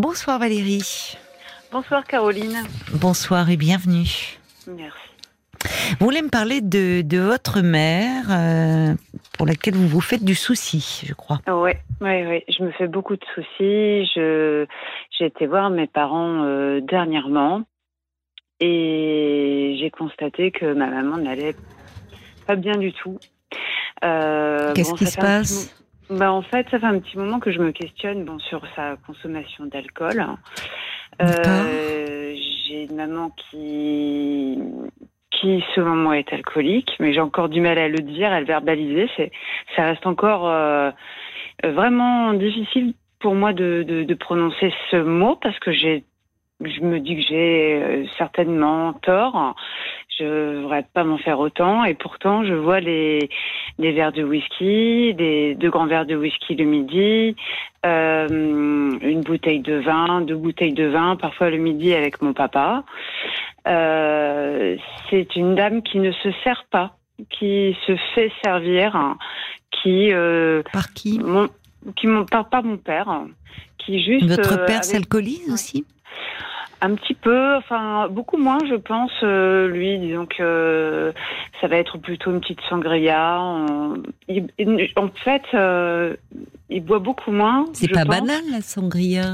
Bonsoir Valérie. Bonsoir Caroline. Bonsoir et bienvenue. Merci. Vous voulez me parler de, de votre mère, euh, pour laquelle vous vous faites du souci, je crois. Oui, oui, oui. Je me fais beaucoup de soucis. J'ai été voir mes parents euh, dernièrement et j'ai constaté que ma maman n'allait pas bien du tout. Euh, Qu'est-ce qui se passe? Bah, en fait, ça fait un petit moment que je me questionne bon, sur sa consommation d'alcool. Euh, j'ai une maman qui qui, selon moi, est alcoolique, mais j'ai encore du mal à le dire, à le verbaliser. C'est, ça reste encore euh, vraiment difficile pour moi de, de, de, prononcer ce mot parce que j'ai, je me dis que j'ai euh, certainement tort. Je ne voudrais pas m'en faire autant, et pourtant je vois les, les verres de whisky, des deux grands verres de whisky le midi, euh, une bouteille de vin, deux bouteilles de vin, parfois le midi avec mon papa. Euh, c'est une dame qui ne se sert pas, qui se fait servir, qui euh, par qui mon, qui mon par, par mon père, qui juste votre père s'alcoolise aussi? Un petit peu, enfin beaucoup moins, je pense. Euh, lui, disons que ça va être plutôt une petite sangria. En, en fait, euh, il boit beaucoup moins. C'est pas banal la sangria.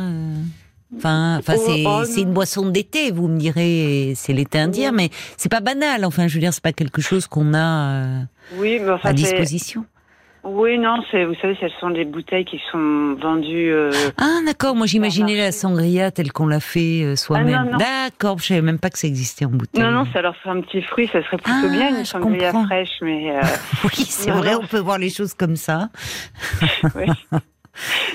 Enfin, enfin oh, c'est une boisson d'été, vous me direz, c'est l'été indien, mais c'est pas banal. Enfin, je veux dire, c'est pas quelque chose qu'on a euh, oui, mais enfin, à disposition. Oui, non, c'est vous savez, ce sont des bouteilles qui sont vendues. Euh, ah, d'accord. Moi, j'imaginais la sangria telle qu'on l'a fait euh, soi-même. Ah, d'accord. Je savais même pas que ça existait en bouteille. Non, non, ça leur fait un petit fruit. Ça serait plutôt ah, bien une sangria fraîche, mais. oui, c'est vrai. On peut voir les choses comme ça. oui.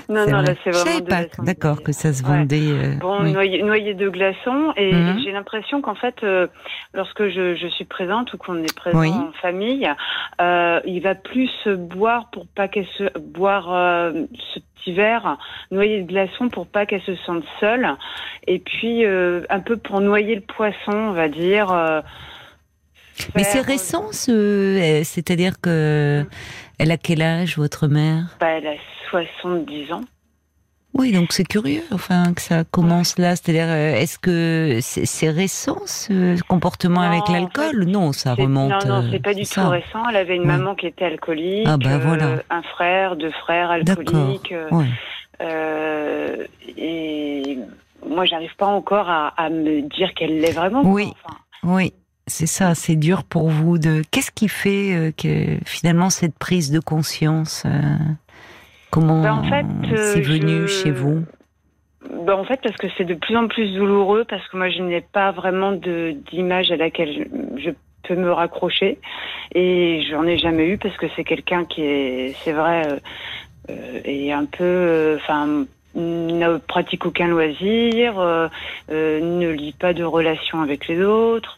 Non, non, là c'est vraiment. pas, d'accord, que ça se vendait. Euh, bon, noyer, de glaçons, et, mhm. j'ai l'impression qu'en fait, euh, lorsque je, je, suis présente ou qu'on est présent en famille, euh, il va plus boire pour pas qu'elle se boire ce petit verre, noyer de glaçons pour pas qu'elle se sente seule, et puis un peu pour noyer le poisson, on va dire. Mais c'est récent, ce... c'est-à-dire que elle a quel âge, votre mère? Bah, Elle a 70 ans. Oui, donc c'est curieux, enfin, que ça commence là. C'est-à-dire, euh, est-ce que c'est récent ce comportement avec l'alcool? Non, ça remonte. Non, non, c'est pas du tout récent. Elle avait une maman qui était alcoolique, ah ben, voilà. Euh, un frère, deux frères alcooliques. Euh, et moi, j'arrive pas encore à, me dire qu'elle l'est vraiment. Oui, oui. C'est ça, c'est dur pour vous de. Qu'est-ce qui fait que finalement cette prise de conscience Comment ben, en fait, c'est euh, venu chez vous? Ben en fait, parce que c'est de plus en plus douloureux, parce que moi, je n'ai pas vraiment d'image à laquelle je, peux me raccrocher, et j'en ai jamais eu parce que c'est quelqu'un qui est, c'est vrai, euh, euh est un peu, enfin. Ne pratique aucun loisir, euh, ne lit pas de relations avec les autres,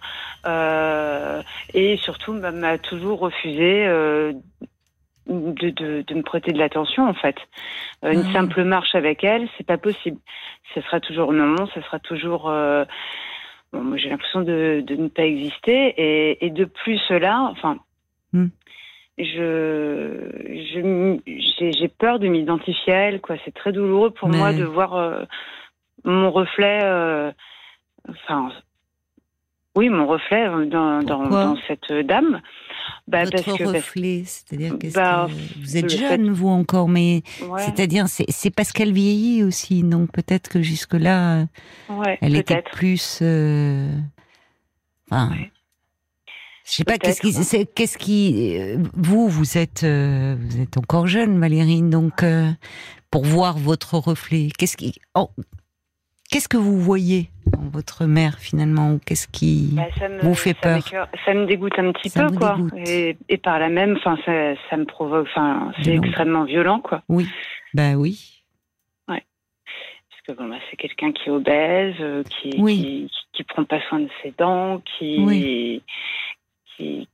et surtout bah, m'a toujours refusé de, de, de, me prêter de l'attention en fait. Euh, une ah. simple marche avec elle, c'est pas possible. Ce sera toujours non, ce sera toujours. Euh, bon, j'ai l'impression de, de, ne pas exister et, et de plus cela, enfin. Hmm. Je, j'ai peur de m'identifier à elle, quoi. C'est très douloureux pour moi de voir euh, mon reflet, enfin, oui, mon reflet dans, dans, dans cette dame. Bah, Votre parce que, reflet, c'est-à-dire que bah, vous êtes jeune, vous encore, mais c'est-à-dire c'est parce qu'elle vieillit aussi, donc peut-être que jusque là, elle était plus. Euh... Enfin, je sais pas qu'est-ce qui, qu'est-ce qui, euh, vous, vous êtes, euh, vous êtes encore jeune, Valérie, donc euh, pour voir votre reflet, qu'est-ce qui, oh, qu'est-ce que vous voyez votre mère finalement Qu'est-ce qui bah, vous fait peur Ça me dégoûte un petit peu, quoi. Et, par là même, enfin, ça, me provoque. Enfin, c'est extrêmement violent, quoi. Oui. Ben oui. Ouais. Parce que bon, bah, c'est quelqu'un qui est obèse, qui, qui, qui, prend pas soin de ses dents, qui, qui,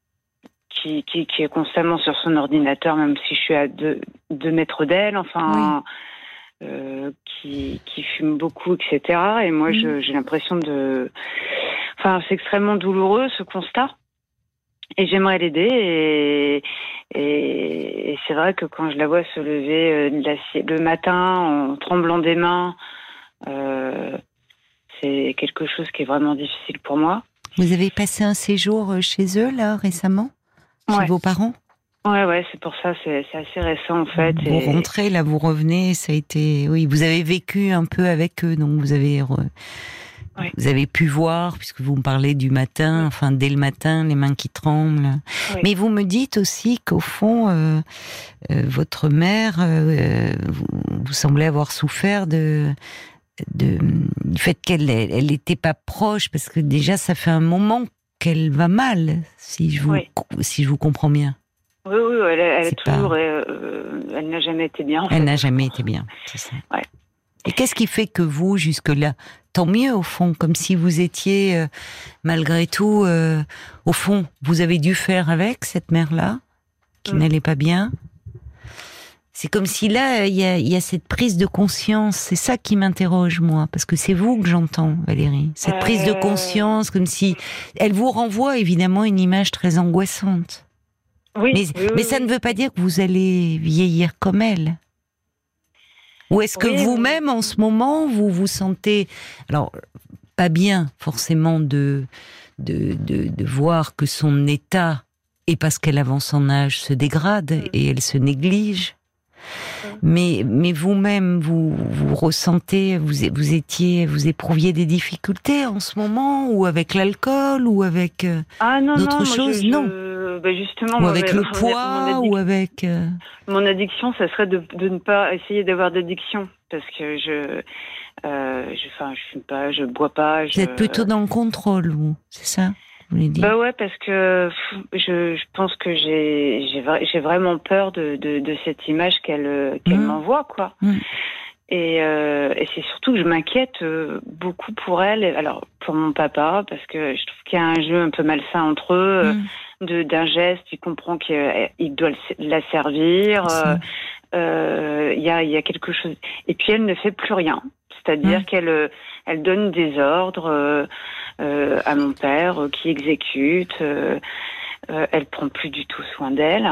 qui, qui, est constamment sur son ordinateur, même si je suis à deux, deux mètres d'elle. Enfin. Euh, qui, qui fume beaucoup, etc. Et moi, mm. j'ai l'impression de... Enfin, c'est extrêmement douloureux ce constat. Et j'aimerais l'aider. Et, et, c'est vrai que quand je la vois se lever euh, le matin en tremblant des mains c'est quelque chose qui est vraiment difficile pour moi. Vous avez passé un séjour chez eux là récemment, chez vos parents? Ouais, ouais, c'est pour ça, c'est assez récent en fait. Vous rentrez, là, vous revenez, ça a été, oui, vous avez vécu un peu avec eux, donc vous avez, vous avez pu voir, puisque vous me parlez du matin, enfin dès le matin, les mains qui tremblent. Mais vous me dites aussi qu'au fond, euh, euh, votre mère, euh, vous, semblez avoir souffert de, de du fait qu'elle, elle n'était pas proche, parce que déjà, ça fait un moment qu'elle va mal, si je vous, si je vous comprends bien. Oui, oui, elle, elle toujours, euh, elle n'a jamais été bien. elle n'a jamais été bien, c'est ça. Et qu'est-ce qui fait que vous, jusque-là, tant mieux au fond, comme si vous étiez, euh, malgré tout, euh, au fond, vous avez dû faire avec cette mère-là, qui mm. n'allait pas bien? C'est comme si là, il y a, y a, cette prise de conscience. C'est ça qui m'interroge, moi, parce que c'est vous que j'entends, Valérie. Cette prise de conscience, comme si elle vous renvoie évidemment une image très angoissante mais, ça ne veut pas dire que vous allez vieillir comme elle. Ou est-ce que vous-même, en ce moment, vous vous sentez, alors, pas bien forcément de, de, de, voir que son état, et parce qu'elle avance en âge, se dégrade mm. et elle se néglige. Mais, mais vous-même, vous, vous ressentez, vous, vous étiez, vous éprouviez des difficultés en ce moment, ou avec l'alcool, ou avec euh, ah, d'autres choses? Non. Justement. Ou avec le poids, ou avec. Euh, mon addiction, ça serait de, de ne pas essayer d'avoir d'addiction, parce que je, euh, je, enfin, je fume pas, je bois pas. Je... Vous êtes plutôt dans le contrôle, vous, c'est ça? Bah ouais, parce que je, je pense que j'ai j'ai vraiment peur de, de, de cette image qu'elle qu'elle mmh. m'envoie, quoi. Mmh. Et, euh, et c'est surtout que je m'inquiète euh, beaucoup pour elle. Alors pour mon papa, parce que je trouve qu'il y a un jeu un peu malsain entre eux. Mmh de d'un geste, il comprend qu'il doit la servir. Euh, euh, il y, a, y a quelque chose. Et puis elle ne fait plus rien. C'est-à-dire qu'elle elle donne des ordres euh, à mon père qui exécute. elle prend plus du tout soin d'elle.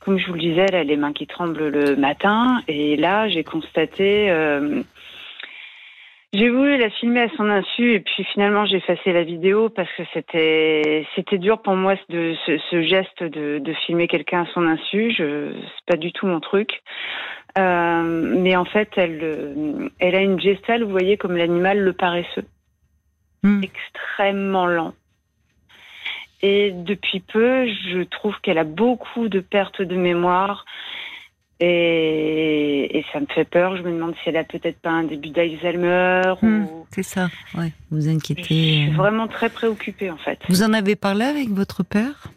Comme je vous le disais, elle a les mains qui tremblent le matin. Et là, j'ai constaté j'ai voulu la filmer à son insu et puis finalement j'ai effacé la vidéo parce que c'était c'était dur pour moi de ce, ce geste de, de filmer quelqu'un à son insu. Je c'est pas du tout mon truc. Euh, mais en fait, elle elle a une gestale, vous voyez, comme l'animal le paresseux, hmm. extrêmement lent. Et depuis peu, je trouve qu'elle a beaucoup de pertes de mémoire. Et, et, ça me fait peur. Je me demande si elle a peut-être pas un début d'Alzheimer. Hmm, c'est ça, ouais. Vous inquiétez. Je suis euh. vraiment très préoccupée en fait. Vous en avez parlé avec votre père?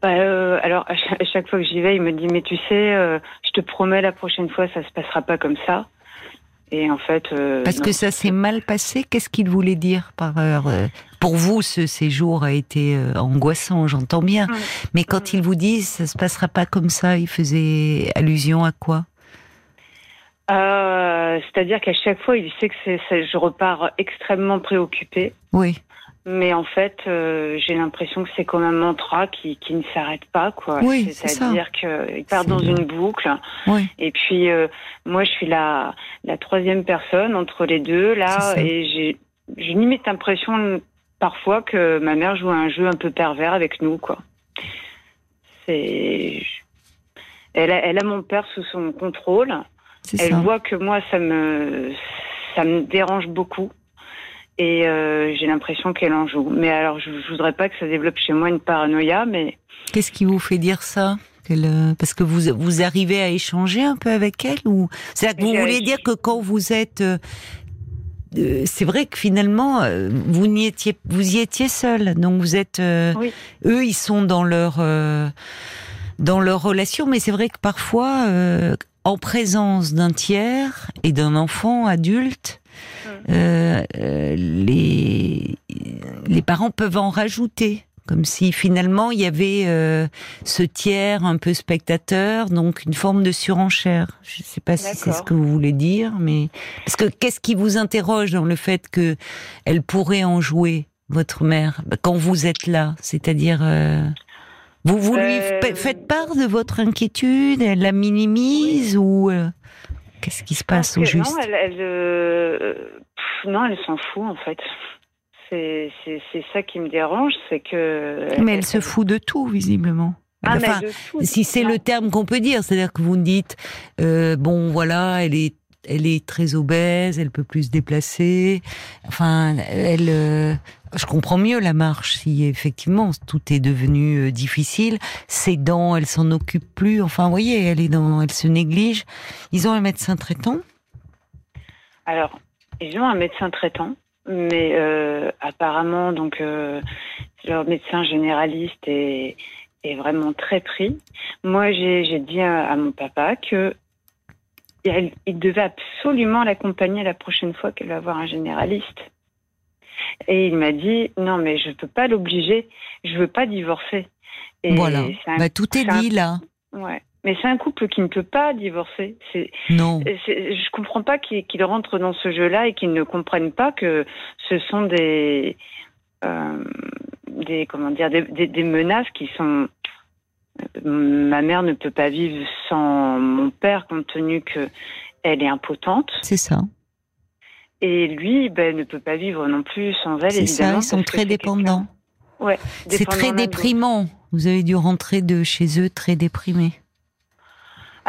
Bah, euh, alors à chaque, fois que j'y vais, il me dit mais tu sais, euh, je te promets la prochaine fois ça se passera pas comme ça. Et en fait. Euh, Parce que ça s'est mal passé. Qu'est-ce qu'il voulait dire par heure Pour vous, ce séjour a été euh, angoissant, j'entends bien. Mais quand il vous dit ça se passera pas comme ça, il faisait allusion à quoi? C'est-à-dire qu'à chaque fois, il sait que je repars extrêmement préoccupée. Oui. Mais en fait, euh, j'ai l'impression que c'est comme un mantra qui, qui ne s'arrête pas, quoi. Oui, C'est-à-dire qu'il part dans une boucle. Oui. Et puis, euh, moi, je suis la, la troisième personne entre les deux, là, et j'ai, j'ai limite l'impression parfois que ma mère joue un jeu un peu pervers avec nous, quoi. C'est, elle a, elle a mon père sous son contrôle. Elle voit que moi, ça me, ça me dérange beaucoup et euh, j'ai l'impression qu'elle en joue. Mais alors, je, je voudrais pas que ça développe chez moi une paranoïa, mais qu'est-ce qui vous fait dire ça? Euh, parce que vous vous arrivez à échanger un peu avec elle ou c'est que vous voulez dire que quand vous êtes euh, c'est vrai que finalement vous n'y étiez vous y étiez seul. Donc vous êtes eux ils sont dans leur dans leur relation. Mais c'est vrai que parfois en présence d'un tiers et d'un enfant adulte euh, euh, les, les parents peuvent en rajouter comme si finalement il y avait euh, ce tiers un peu spectateur, donc une forme de surenchère. Je ne sais pas si c'est ce que vous voulez dire, mais parce que qu'est-ce qui vous interroge dans le fait que elle pourrait en jouer votre mère quand vous êtes là, c'est-à-dire vous vous lui faites part de votre inquiétude, elle la minimise ou Qu'est-ce qui se passe au juste Non, elle, euh, non, elle s'en fout en fait. C'est ça qui me dérange, c'est que. Mais elle, se fout de tout, visiblement. Ah, enfin, si c'est le terme qu'on peut dire, c'est-à-dire que vous me dites, euh, bon, voilà, elle est elle est très obèse, elle peut plus se déplacer. Enfin, elle, euh, je comprends mieux la marche si effectivement tout est devenu euh, difficile. Ses dents, elle s'en occupe plus. Enfin, vous voyez, elle est dans, elle se néglige. Ils ont un médecin traitant? Alors, ils ont un médecin traitant, mais euh, apparemment, donc leur médecin généraliste est, est vraiment très pris. Moi, j'ai dit à mon papa que il devait absolument l'accompagner la prochaine fois qu'elle va voir un généraliste. Et il m'a dit non mais je ne peux pas l'obliger, je veux pas divorcer. voilà, bah, tout est, dit là. Ouais. Mais c'est un couple qui ne peut pas divorcer. non. Je comprends pas qu'il rentre dans ce jeu-là et qu'il ne comprenne pas que ce sont des, euh, des comment dire, des, menaces qui sont ma mère ne peut pas vivre sans mon père compte tenu que elle est impotente. C'est ça. Et lui, ben, ne peut pas vivre non plus sans elle. C'est ça, ils sont très dépendants. Ouais, c'est très déprimant. Vous avez dû rentrer de chez eux très déprimé.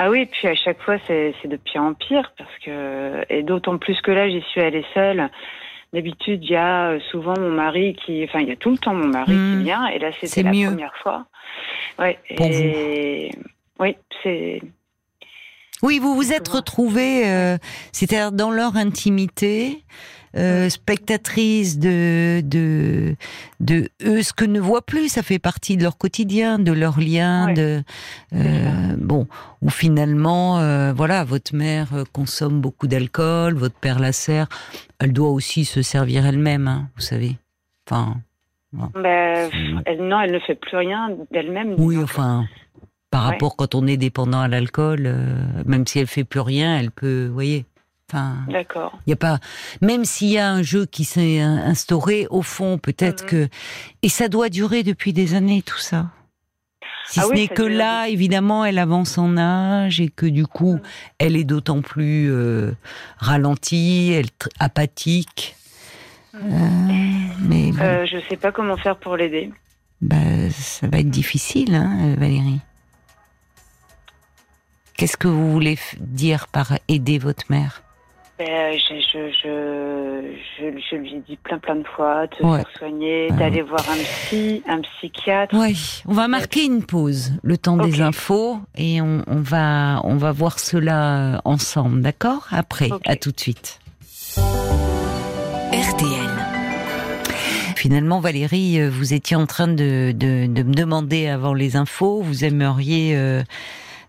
Ah oui, puis à chaque fois, c'est de pire en pire parce que et d'autant plus que là, j'y suis allée seule. D'habitude, il y a souvent mon mari qui, enfin, il y a tout le temps mon mari qui hmm. vient, et là, c'était la première fois. Ouais. et... Oui, c'est. Oui, vous vous êtes retrouvés, euh, c'est-à-dire dans leur intimité, euh, spectatrice de, de de eux ce que ne voient plus, ça fait partie de leur quotidien, de leur lien, de euh, bon où finalement euh, voilà votre mère consomme beaucoup d'alcool, votre père la sert, elle doit aussi se servir elle-même, hein, vous savez. Enfin. Ben, elle, non, elle ne fait plus rien d'elle-même. Oui, enfin, par rapport quand on est dépendant à l'alcool, euh, même si elle fait plus rien, elle peut, vous voyez. Enfin, D'accord. Il y a pas, même s'il y a un jeu qui s'est instauré, au fond, peut-être mhm. que, et ça doit durer depuis des années tout ça. Si ah ce n'est que là, évidemment, elle avance en âge et que du coup, mhm. elle est d'autant plus euh, ralentie, elle apathique. Mhm. Euh, mais euh, je sais pas comment faire pour l'aider. Bah, ça va être difficile, hein, Valérie. Qu'est-ce que vous voulez dire par aider votre mère? Ben, je, je, lui ai dit plein plein de fois de se soigner, d'aller voir un psy, un psychiatre. Oui, on va marquer une pause, le temps des infos, et on, va on va voir cela ensemble, d'accord? Après, à tout de suite. RTL. Finalement, Valérie, vous étiez en train de, de, me demander avant les infos, vous aimeriez euh,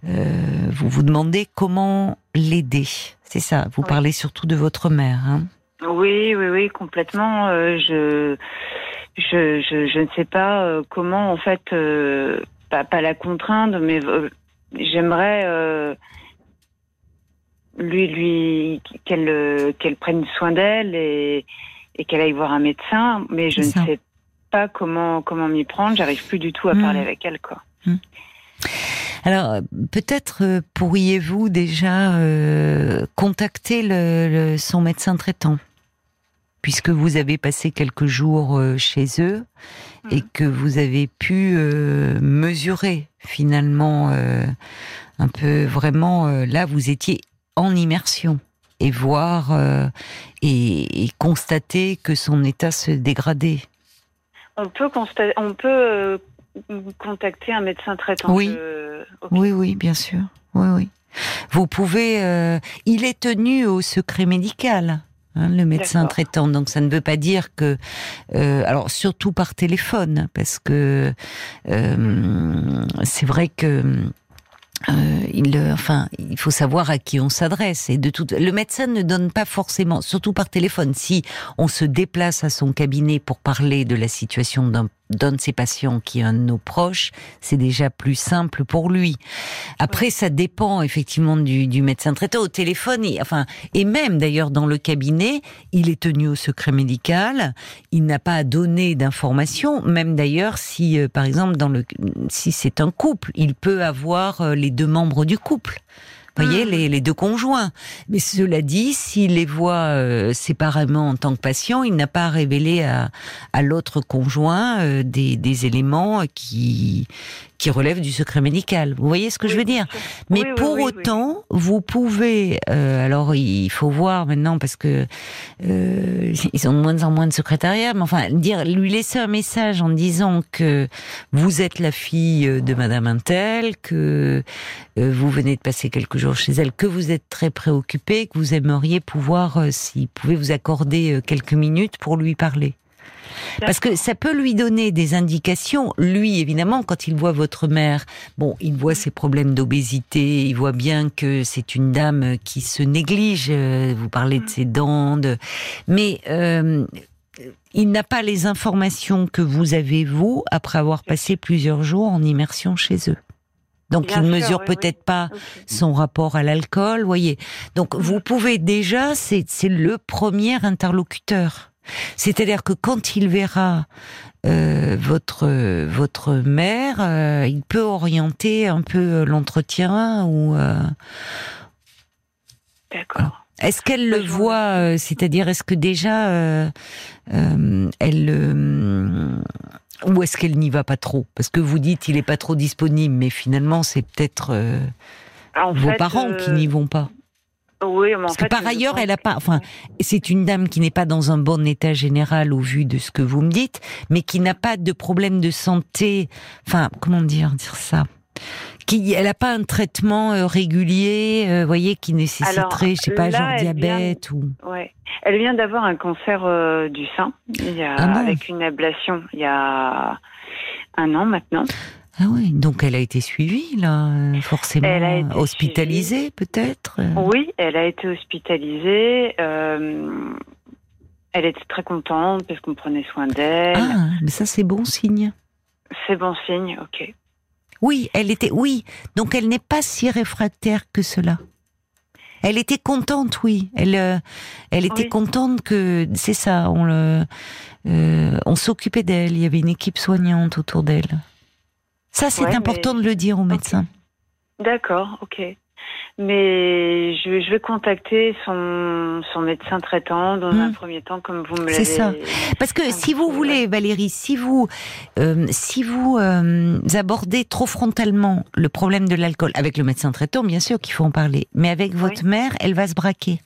euh, vous vous demandez comment l'aider. C'est ça. Vous parlez surtout de votre mère. Hein oui, oui, oui, complètement. Euh, je, je, je, ne sais pas euh, comment, en fait, pas, pas, la contraindre, mais j'aimerais lui, lui, qu'elle, qu'elle prenne soin d'elle et, et qu'elle aille voir un médecin. Mais je ne sais pas comment, comment m'y prendre. J'arrive plus du tout à parler hmm. avec elle, quoi. Hmm. Alors peut-être euh, pourriez-vous déjà euh, contacter le, son médecin traitant, puisque vous avez passé quelques jours euh, chez eux et mmh. que vous avez pu mesurer finalement un peu vraiment là vous étiez en immersion et voir et, constater que son état se dégradait. On peut constater, on peut contacter un médecin traitant. Oui. Oui, oui, bien sûr. Oui, oui. Vous pouvez. Euh, il est tenu au secret médical. Hein, le médecin traitant. Donc ça ne veut pas dire que, euh, alors surtout par téléphone, parce que euh, c'est vrai que euh, il, enfin, il faut savoir à qui on s'adresse. Et de tout, le médecin ne donne pas forcément, surtout par téléphone. Si on se déplace à son cabinet pour parler de la situation d'un d'un de ses patients qui est un de nos proches, c'est déjà plus simple pour lui. Après, ça dépend effectivement du, du médecin traitant. Au téléphone, enfin, et même d'ailleurs dans le cabinet, il est tenu au secret médical. Il n'a pas à donner d'informations. Même d'ailleurs, si euh, par exemple dans le, si c'est un couple, il peut avoir euh, les deux membres du couple. Voyez, les, les, deux conjoints. Mais cela dit, s'il les voit euh, séparément en tant que patient, il n'a pas révélé à, à l'autre conjoint euh, des, des, éléments qui qui relèvent du secret médical. Vous voyez ce que je veux dire Mais pour autant, vous pouvez. Euh, alors, il faut voir maintenant parce que ils ont de moins en moins de secrétariat. Mais enfin, dire, lui laisser un message en disant que vous êtes la fille de Madame Intel, que vous venez de passer quelque chez elle, que vous êtes très préoccupé, que vous aimeriez pouvoir, euh, s'il pouvait vous accorder euh, quelques minutes pour lui parler. Parce que ça peut lui donner des indications. Lui, évidemment, quand il voit votre mère, bon, il voit ses problèmes d'obésité, il voit bien que c'est une dame qui se néglige. Euh, vous parlez de mm. ses dents, mais il n'a pas les informations que vous avez vous après avoir passé plusieurs jours en immersion chez eux. Donc il ne mesure peut-être pas son rapport à l'alcool, voyez. Donc vous pouvez déjà, c'est le premier interlocuteur. C'est-à-dire que quand il verra euh, votre votre mère, euh, il peut orienter un peu l'entretien ou. Euh, D'accord. Est-ce qu'elle le voit C'est-à-dire, est-ce que déjà elle ou est-ce qu'elle n'y va pas trop? Parce que vous dites il est pas trop disponible, mais finalement c'est peut-être euh, vos parents qui n'y vont pas. Euh, oui, mais en Parce que par ailleurs, elle a pas. Enfin, c'est une dame qui n'est pas dans un bon état général au vu de ce que vous me dites, mais qui n'a pas de problème de santé. Enfin, comment dire dire ça? Qui, elle n'a pas un traitement euh, régulier, vous voyez, qui nécessiterait, je sais pas, genre diabète ou. Ouais. Elle vient d'avoir un cancer euh, du sein, ah avec une ablation, il y a un an maintenant. Ah oui, donc elle a été suivie là, forcément hospitalisée peut-être. Oui, elle a été hospitalisée. Euh, elle était très contente parce qu'on prenait soin d'elle. Ah, mais ça c'est bon signe. C'est bon signe, ok. Oui, elle était, oui. Donc elle n'est pas si réfractaire que cela. Elle était contente, oui. Elle, euh, elle était contente que c'est ça. On le, euh, on s'occupait d'elle. Il y avait une équipe soignante autour d'elle. Ça, c'est important de le dire aux médecins. D'accord, ok. Mais je, vais contacter son, son médecin traitant dans un hmm. premier temps, comme vous me l'avez. C'est ça. Parce que si vous voulez, Valérie, si vous euh, si vous euh, abordez trop frontalement le problème de l'alcool avec le médecin traitant, bien sûr qu'il faut en parler, mais avec votre mère, elle va se braquer.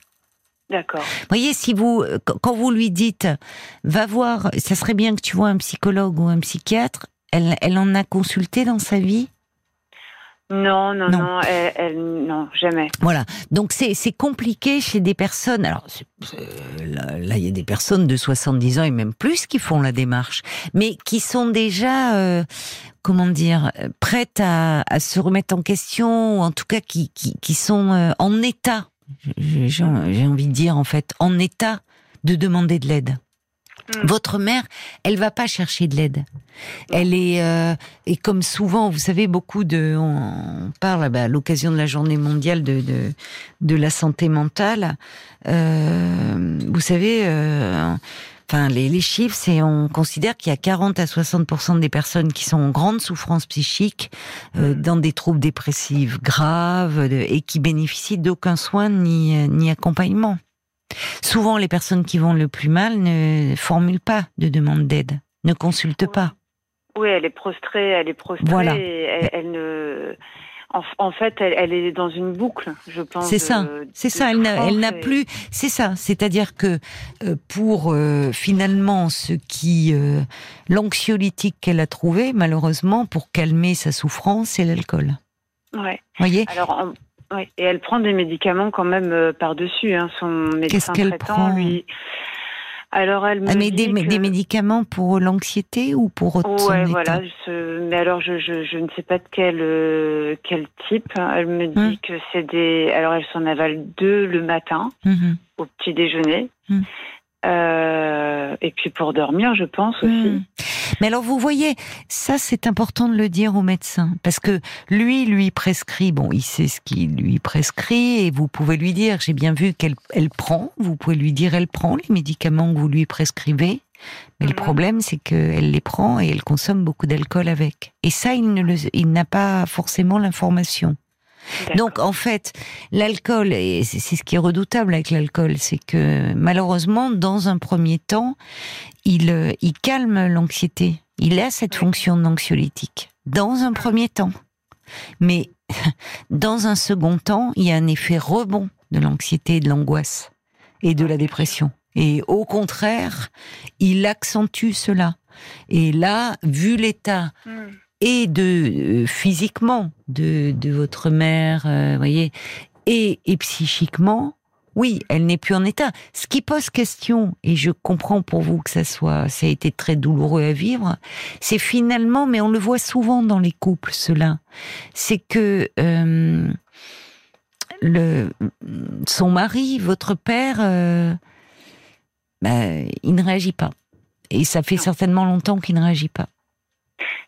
D'accord. Voyez, si vous, quand vous lui dites, va voir, ça serait bien que tu vois un psychologue ou un psychiatre, elle, elle en a consulté dans sa vie? Non, non, non, elle, non, jamais. Voilà. Donc c'est compliqué chez des personnes. Alors là, il y a des personnes de 70 ans et même plus qui font la démarche, mais qui sont déjà, euh, comment dire, prêtes à, à, se remettre en question ou en tout cas qui qui, qui sont euh, en état. J'ai envie de dire en fait en état de demander de l'aide. Mm. Votre mère, elle va pas chercher de l'aide. Elle est euh, et comme souvent, vous savez, beaucoup de on parle bah, à l'occasion de la Journée mondiale de de, de la santé mentale. Euh, vous savez. Euh, enfin, les, les chiffres, c'est on considère qu'il y a 40 à 60% des personnes qui sont en grande souffrance psychique, euh, mm. dans des troubles dépressifs graves, et qui bénéficient d'aucun soin ni, ni accompagnement. Souvent, les personnes qui vont le plus mal ne formulent pas de demande d'aide, ne consultent pas. Oui, elle est prostrée, elle est prostrée. Voilà. elle, ne. En, fait, elle, est dans une boucle, je pense. C'est ça, c'est ça. Elle n'a plus. C'est ça. C'est-à-dire que euh, pour euh, finalement ce qui euh, l'anxiolytique qu'elle a trouvé, malheureusement, pour calmer sa souffrance, c'est l'alcool. Ouais. Voyez? Alors, oui, et elle prend des médicaments quand même euh, par-dessus. Hein. Son médecin Qu'est-ce traitant, prend lui. Alors elle me ah, mais dit des, des, médicaments pour l'anxiété ou pour autre Ouais, voilà. Mais alors je, je, je, ne sais pas de quel euh, quel type. Elle me dit hum. que c'est des. Alors elle s'en avale deux le matin hum, hum. au petit déjeuner. Euh, et puis pour dormir, je pense aussi. Hmm. Mais alors vous voyez, ça c'est important de le dire au médecin parce que lui lui prescrit, bon, il sait ce qu'il lui prescrit et vous pouvez lui dire, j'ai bien vu qu'elle elle prend, vous pouvez lui dire elle prend les médicaments que vous lui prescrivez. Mais le problème, c'est qu'elle les prend et elle consomme beaucoup d'alcool avec. Et ça, il n'a pas forcément l'information. Donc en fait, l'alcool, et c'est ce qui est redoutable avec l'alcool, c'est que malheureusement, dans un premier temps, il, euh, il calme l'anxiété. Il a cette fonction d'anxiolytique. Dans un premier temps. Mais dans un second temps, il y a un effet rebond de l'anxiété et de l'angoisse et de la dépression. Et au contraire, il accentue cela. Et là, vu l'état hmm. Et de euh, physiquement de, de votre mère, euh, voyez, et, et psychiquement, oui, elle n'est plus en état. Ce qui pose question, et je comprends pour vous que ça soit, ça a été très douloureux à vivre, c'est finalement, mais on le voit souvent dans les couples, cela, c'est que euh, le, son mari, votre père, euh, bah, il ne réagit pas. Et ça fait certainement longtemps qu'il ne réagit pas.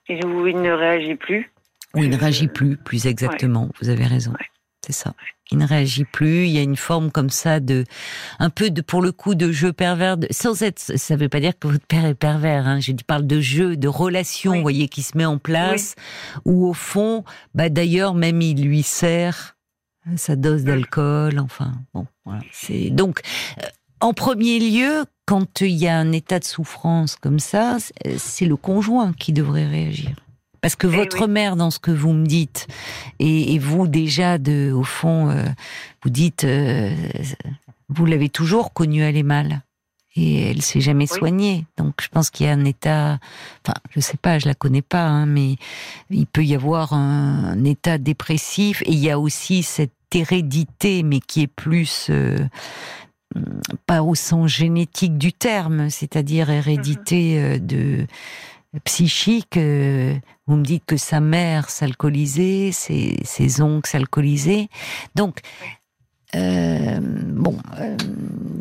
Où il ne réagit plus Ou il ne réagit plus, plus exactement. Vous avez raison. C'est ça. Il ne réagit plus. Il y a une forme comme ça de, un peu de, pour le coup, de jeu pervers. sans être, ça ne veut pas dire que votre père est pervers. Hein. Je parle de jeu, de relation, vous voyez, qui se met en place. Où au fond, bah d'ailleurs, même il lui sert sa dose d'alcool. Enfin, bon, voilà. C'est donc. En premier lieu, quand il y a un état de souffrance comme ça, c'est le conjoint qui devrait réagir. Parce que eh votre mère, dans ce que vous me dites, et, vous déjà, de, au fond, euh, vous dites, euh, vous l'avez toujours connue aller mal. Et elle s'est jamais soignée. Donc je pense qu'il y a un état, enfin je sais pas, je la connais pas, hein, mais il peut y avoir un, état dépressif. Et il y a aussi cette hérédité, mais qui est plus euh, pas au sens génétique du terme, c'est-à-dire hérédité de psychique. Euh, vous me dites que sa mère s'alcoolisait, ses, ses oncles s'alcoolisaient. Donc, euh, bon, euh,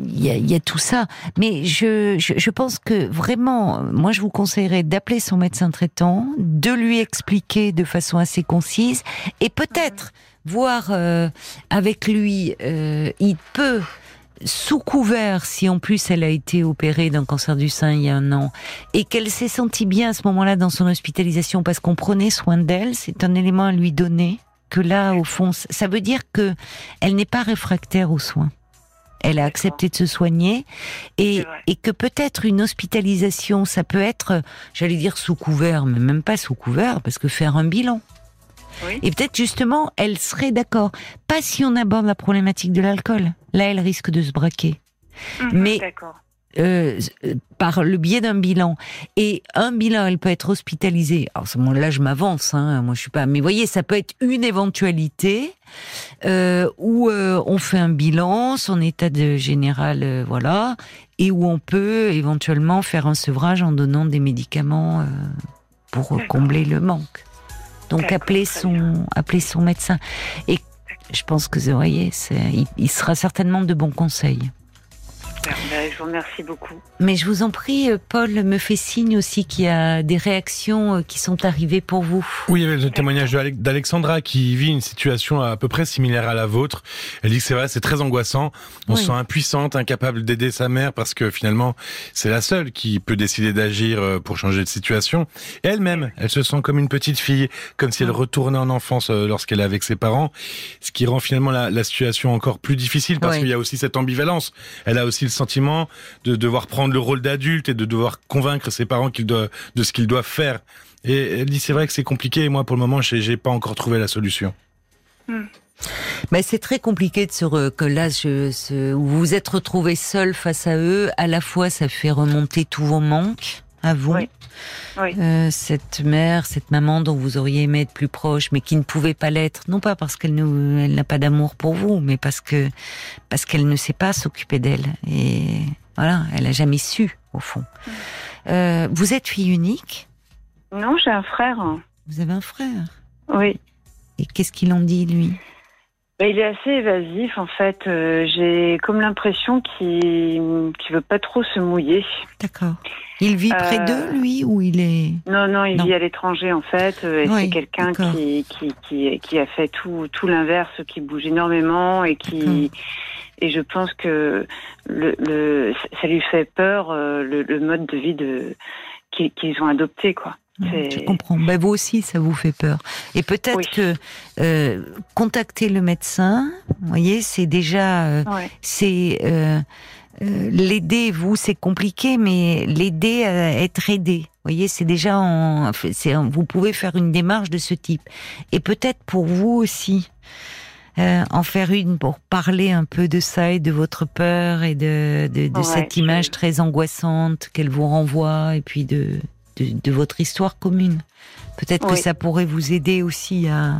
il y, a, y, a, tout ça. Mais je, je, je, pense que vraiment, moi, je vous conseillerais d'appeler son médecin traitant, de lui expliquer de façon assez concise, et peut-être voir euh, avec lui, il peut sous couvert, si en plus elle a été opérée d'un cancer du sein il y a un an, et qu'elle s'est sentie bien à ce moment-là dans son hospitalisation parce qu'on prenait soin d'elle, c'est un élément à lui donner. Que là, au fond, ça veut dire que elle n'est pas réfractaire aux soins. Elle a accepté de se soigner et, et que peut-être une hospitalisation, ça peut être, j'allais dire sous couvert, mais même pas sous couvert, parce que faire un bilan. Et peut-être justement, elle serait d'accord. Pas si on aborde la problématique de l'alcool. Là, elle risque de se braquer. Mhm, Mais euh, par le biais d'un bilan. Et un bilan, elle peut être hospitalisée. Alors, à ce moment-là, je m'avance. Hein, moi, je suis pas. Mais voyez, ça peut être une éventualité euh, où euh, on fait un bilan, son état de général, euh, voilà, et où on peut éventuellement faire un sevrage en donnant des médicaments pour combler le manque. Donc appeler son, appeler son médecin. Et je pense que vous voyez, il, il sera certainement de bons conseils. Ben, je vous remercie beaucoup. Mais je vous en prie, euh, Paul me fait signe aussi qu'il y a des réactions euh, qui sont arrivées pour vous. Oui, il y avait le témoignage d'Alexandra qui vit une situation à peu près similaire à la vôtre. Elle dit que c'est vrai, c'est très angoissant. On se sent impuissante, incapable d'aider sa mère parce que finalement, c'est la seule qui peut décider d'agir euh, pour changer de situation. Elle-même, elle se sent comme une petite fille, comme si elle retournait en enfance lorsqu'elle est avec ses parents, ce qui rend finalement la, la situation encore plus difficile parce qu'il y a aussi cette ambivalence. Elle a aussi le sentiment de devoir prendre le rôle d'adulte et de devoir convaincre ses parents qu'ils doivent, de ce qu'ils doivent faire. Et elle dit c'est vrai que c'est compliqué et moi pour le moment j'ai pas encore trouvé la solution. Hmm. Mais c'est très compliqué de se que là je, vous vous êtes retrouvé seul face à eux. À la fois ça fait remonter tous vos manques à vous. Euh, cette mère, cette maman dont vous auriez aimé être plus proche, mais qui ne pouvait pas l'être, non pas parce qu'elle n'a pas d'amour pour vous, mais parce que parce qu'elle ne sait pas s'occuper d'elle. Et voilà, elle a jamais su au fond. Mm. Euh, vous êtes fille unique? Non, j'ai un frère. Vous avez un frère? Oui. Et qu'est-ce qu'il en dit lui? Bah, il est assez évasif en fait. Euh, j'ai comme l'impression qu'il ne veut pas trop se mouiller. D'accord. Il vit près euh, d'eux, lui, ou il est Non, non, il vit à l'étranger en fait. Euh, c'est quelqu'un qui, qui, qui, qui, a fait tout, tout l'inverse, qui bouge énormément et qui et je pense que le, le ça lui fait peur le, le mode de vie de qu'ils ont adopté quoi. Je comprends. Ben, vous aussi, ça vous fait peur. Et peut-être que euh, contacter le médecin, vous voyez, c'est déjà, euh, c'est euh, l'aider. Vous, c'est compliqué, mais l'aider à être aidé. Vous voyez, c'est déjà, en, vous pouvez faire une démarche de ce type. Et peut-être pour vous aussi. en faire une pour parler un peu de ça et de votre peur et de, de, de cette image très angoissante qu'elle vous renvoie et puis de, de, votre histoire commune. Peut-être que ça pourrait vous aider aussi à,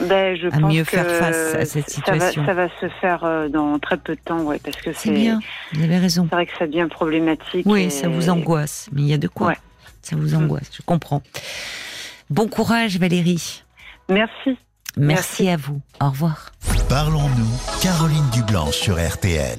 ben, je à mieux faire face à cette situation. Ça va, se faire euh, dans très peu de temps, ouais, parce que c'est bien. Vous avez raison. C'est vrai que ça devient problématique. Oui, ça vous angoisse, mais il y a de quoi. Ça vous angoisse, je comprends. Bon courage, Valérie. Merci. Merci, Merci à vous. Au revoir. Parlons-nous, Caroline Dublanc sur RTL.